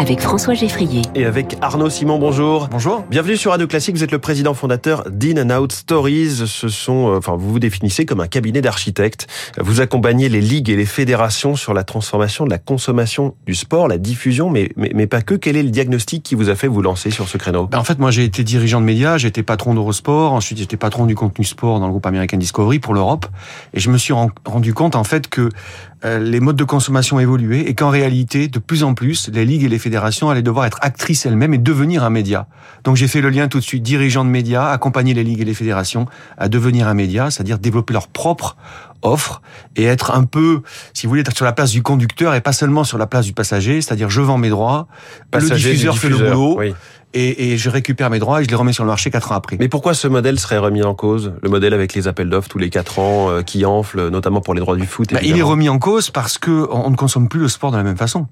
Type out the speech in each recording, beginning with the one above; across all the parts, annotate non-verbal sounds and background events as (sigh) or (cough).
avec François Geffrier. Et avec Arnaud Simon, bonjour. Bonjour. Bienvenue sur Radio Classique, vous êtes le président fondateur d'In and Out Stories. Ce sont, euh, enfin, vous vous définissez comme un cabinet d'architectes. Vous accompagnez les ligues et les fédérations sur la transformation de la consommation du sport, la diffusion, mais, mais, mais pas que. Quel est le diagnostic qui vous a fait vous lancer sur ce créneau? Ben En fait, moi j'ai été dirigeant de médias, j'ai été patron d'Eurosport, ensuite j'étais patron du contenu sport dans le groupe American Discovery pour l'Europe, et je me suis rendu compte en fait que euh, les modes de consommation évoluaient et qu'en réalité, de plus en plus, les ligues et les fédérations allaient devoir être actrices elles-mêmes et devenir un média. Donc j'ai fait le lien tout de suite, dirigeant de médias, accompagner les ligues et les fédérations à devenir un média, c'est-à-dire développer leur propre offre et être un peu, si vous voulez, être sur la place du conducteur et pas seulement sur la place du passager, c'est-à-dire je vends mes droits, le diffuseur, fait le boulot. Oui et, et, je récupère mes droits et je les remets sur le marché quatre ans après. Mais pourquoi ce modèle serait remis en cause Le modèle avec les appels d'offres tous les quatre ans euh, qui enflent, notamment pour les droits du foot. Bah, il est remis en cause parce que on ne consomme plus le sport de la même façon.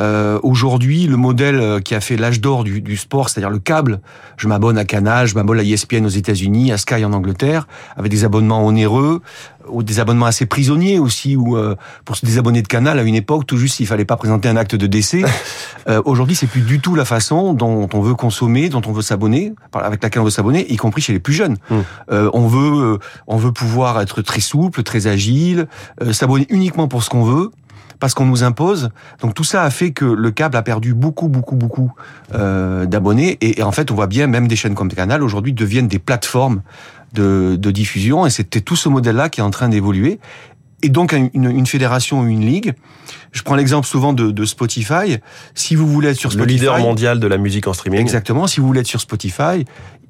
Euh, Aujourd'hui, le modèle euh, qui a fait l'âge d'or du, du, sport, c'est-à-dire le câble, je m'abonne à Canal, je m'abonne à ESPN aux États-Unis, à Sky en Angleterre, avec des abonnements onéreux, ou des abonnements assez prisonniers aussi, ou euh, pour se désabonner de Canal à une époque, tout juste il fallait pas présenter un acte de décès. (laughs) euh, Aujourd'hui, c'est plus du tout la façon dont on veut consommer, dont on veut s'abonner, avec laquelle on veut s'abonner, y compris chez les plus jeunes. Mmh. Euh, on veut, euh, on veut pouvoir être très souple, très agile, euh, s'abonner uniquement pour ce qu'on veut parce qu'on nous impose. Donc tout ça a fait que le câble a perdu beaucoup, beaucoup, beaucoup euh, d'abonnés. Et, et, en fait, on voit bien, même des chaînes comme Canal aujourd'hui deviennent des plateformes de, de diffusion. Et c'était tout ce modèle-là qui est en train d'évoluer. Et donc une, une, fédération ou une ligue. Je prends l'exemple souvent de, de, Spotify. Si vous voulez être sur Spotify, le leader mondial de la musique en streaming. Exactement. Si vous voulez être sur Spotify,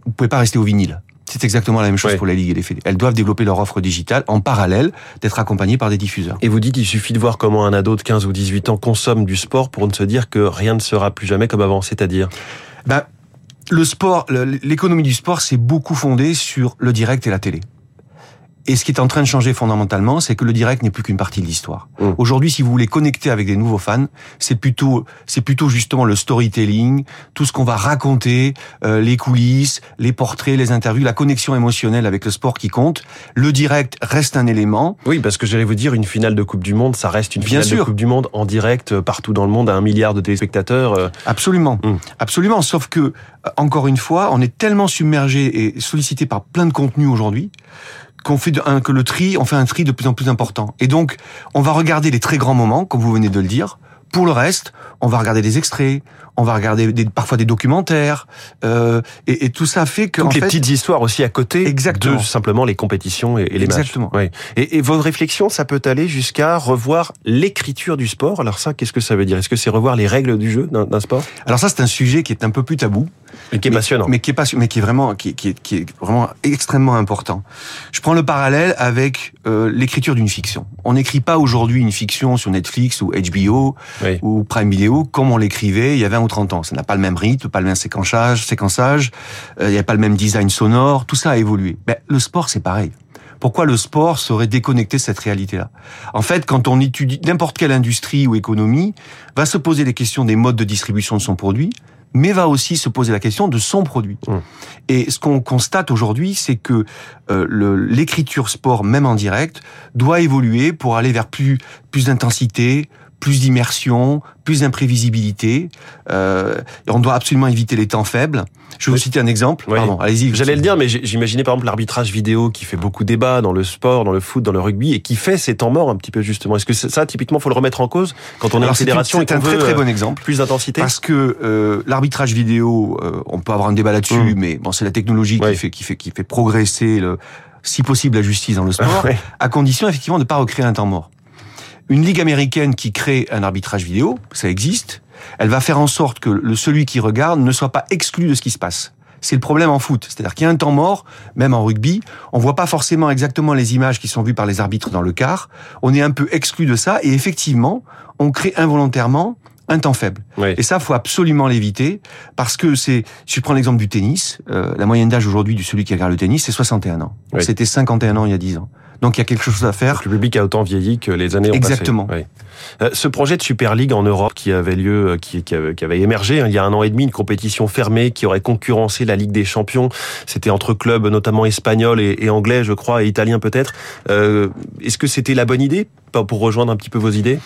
vous pouvez pas rester au vinyle. C'est exactement la même chose pour la Ligue et les fédés. Elles doivent développer leur offre digitale en parallèle d'être accompagnées par des diffuseurs. Et vous dites il suffit de voir comment un ado de 15 ou 18 ans consomme du sport pour ne se dire que rien ne sera plus jamais comme avant, c'est-à-dire? Ben, le sport, l'économie du sport, c'est beaucoup fondé sur le direct et la télé. Et ce qui est en train de changer fondamentalement, c'est que le direct n'est plus qu'une partie de l'histoire. Mmh. Aujourd'hui, si vous voulez connecter avec des nouveaux fans, c'est plutôt, c'est plutôt justement le storytelling, tout ce qu'on va raconter, euh, les coulisses, les portraits, les interviews, la connexion émotionnelle avec le sport qui compte. Le direct reste un élément. Oui, parce que j'allais vous dire, une finale de Coupe du Monde, ça reste une Bien finale sûr. de Coupe du Monde en direct euh, partout dans le monde à un milliard de téléspectateurs. euh. Absolument, mmh. absolument. Sauf que, encore une fois, on est tellement submergé et sollicité par plein de contenus aujourd'hui qu'on fait un, que le tri, on fait un tri de plus en plus important. Et donc, on va regarder les très grands moments, comme vous venez de le dire. Pour le reste, on va regarder des extraits, on va regarder des, parfois des documentaires, euh, et, et, tout ça fait que toutes en les fait, petites histoires aussi à côté exactement. de simplement les compétitions et, et les exactement. matchs. Oui. Et, et votre réflexion, ça peut aller jusqu'à revoir l'écriture du sport. Alors ça, qu'est-ce que ça veut dire? Est-ce que c'est revoir les règles du jeu d'un sport? Alors ça, c'est un sujet qui est un peu plus tabou. Mais qui est mais, passionnant. Mais qui est mais qui est vraiment, qui, qui, est, qui est vraiment extrêmement important. Je prends le parallèle avec euh, l'écriture d'une fiction. On n'écrit pas aujourd'hui une fiction sur Netflix ou HBO oui. ou Prime Video comme on l'écrivait il y a 20 ou 30 ans. Ça n'a pas le même rythme, pas le même séquençage, séquençage, euh, il n'y a pas le même design sonore, tout ça a évolué. Ben, le sport, c'est pareil. Pourquoi le sport serait déconnecté de cette réalité-là? En fait, quand on étudie n'importe quelle industrie ou économie, va se poser les questions des modes de distribution de son produit, mais va aussi se poser la question de son produit. Mmh. Et ce qu'on constate aujourd'hui, c'est que euh, l'écriture sport, même en direct, doit évoluer pour aller vers plus, plus d'intensité, plus d'immersion, plus d'imprévisibilité. Euh, on doit absolument éviter les temps faibles. Je vais vous citer un exemple. Oui. Pardon, allez-y. J'allais le dire, mais j'imaginais par exemple l'arbitrage vidéo qui fait beaucoup débat dans le sport, dans le foot, dans le rugby, et qui fait ces temps morts un petit peu justement. Est-ce que ça, typiquement, faut le remettre en cause quand on est en fédération C'est un très très bon exemple. Plus d'intensité. Parce que euh, l'arbitrage vidéo, euh, on peut avoir un débat là-dessus, mmh. mais bon, c'est la technologie oui. qui fait qui fait qui fait progresser le, si possible la justice dans le sport, (laughs) à condition effectivement de ne pas recréer un temps mort. Une ligue américaine qui crée un arbitrage vidéo, ça existe. Elle va faire en sorte que le celui qui regarde ne soit pas exclu de ce qui se passe. C'est le problème en foot, c'est-à-dire qu'il y a un temps mort, même en rugby, on voit pas forcément exactement les images qui sont vues par les arbitres dans le quart. On est un peu exclu de ça et effectivement, on crée involontairement un temps faible. Oui. Et ça, faut absolument l'éviter parce que c'est. Si je prends l'exemple du tennis, euh, la moyenne d'âge aujourd'hui de celui qui regarde le tennis, c'est 61 ans. Oui. C'était 51 ans il y a 10 ans. Donc il y a quelque chose à faire. Le public a autant vieilli que les années ont Exactement. passé. Oui. Ce projet de Super League en Europe qui avait lieu, euh, qui, qui, avait, qui avait émergé hein, il y a un an et demi, une compétition fermée qui aurait concurrencé la Ligue des Champions. C'était entre clubs notamment espagnols et, et, anglais, je crois, et italiens peut-être. Euh, Est-ce que c'était la bonne idée? Pour rejoindre un petit peu vos idées?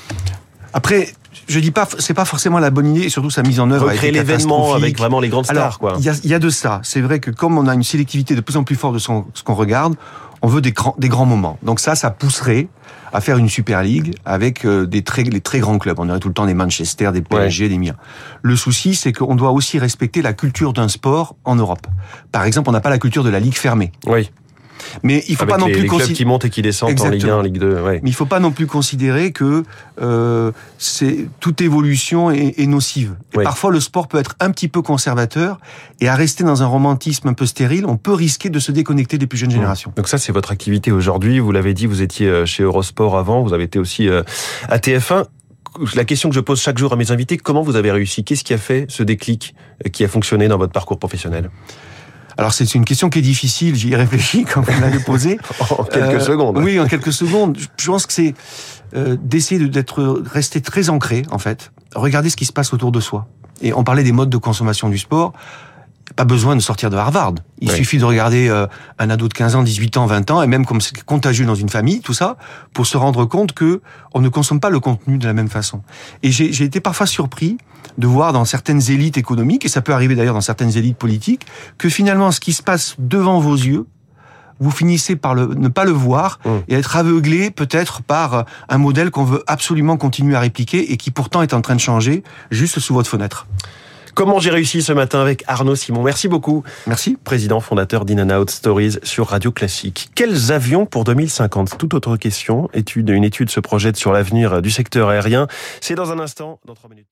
Après, je dis pas, c'est pas forcément la bonne idée, et surtout sa mise en œuvre. Recréer l'événement avec vraiment les grandes stars, quoi. Il y a, y a, de ça. C'est vrai que comme on a une sélectivité de plus en plus forte de ce qu'on regarde, on veut des grands, des grands moments. Donc ça, ça pousserait à faire une Super League avec euh, des très, les très grands clubs. On aurait tout le temps des Manchester, des PSG, des Miens. Le souci, c'est qu'on doit aussi respecter la culture d'un sport en Europe. Par exemple, on n'a pas la culture de la Ligue fermée. Oui. Mais il faut Avec pas non les, plus les clubs considérer. qui montent et qui descendent en Ligue 1, Ligue 2. Ouais. Mais il faut pas non plus considérer que euh, c'est toute évolution est, est nocive. Et. Parfois, le sport peut être un petit peu conservateur et à rester dans un romantisme un peu stérile, on peut risquer de se déconnecter des plus jeunes générations. Donc ça, c'est votre activité aujourd'hui. Vous l'avez dit, vous étiez euh, chez Eurosport avant, vous avez été aussi euh, à TF1. La question que je pose chaque jour à mes invités, comment vous avez réussi? Qu'est-ce qui a fait ce déclic qui a fonctionné dans votre parcours professionnel? Alors c'est une question qui est difficile, j'y ai réfléchi quand vous l'avez posée. En quelques Euh, secondes. Oui, en quelques secondes. Je pense que c'est euh, d'essayer de- d'être resté très ancré en fait. Regarder ce qui se passe autour de soi. Et on parlait des modes de consommation du sport. Pas besoin de sortir de Harvard. Il Oui. suffit de regarder euh, un ado de 15 ans, 18 ans, 20 ans, et même comme c'est contagieux dans une famille, tout ça, pour se rendre compte que on ne consomme pas le contenu de la même façon. Et j'ai été parfois surpris de voir dans certaines élites économiques, et ça peut arriver d'ailleurs dans certaines élites politiques, que finalement ce qui se passe devant vos yeux, vous finissez par le, ne pas le voir Mm. et être aveuglé peut-être par euh, un modèle qu'on veut absolument continuer à répliquer et qui pourtant est en train de changer juste sous votre fenêtre. Comment j'ai réussi ce matin avec Arnaud Simon Merci beaucoup. Merci. Président fondateur d'In and Out Stories sur Radio Classique. Quels avions pour 2050 Toute autre question. Étude, une étude se projette sur l'avenir du secteur aérien. C'est dans un instant, dans trois minutes.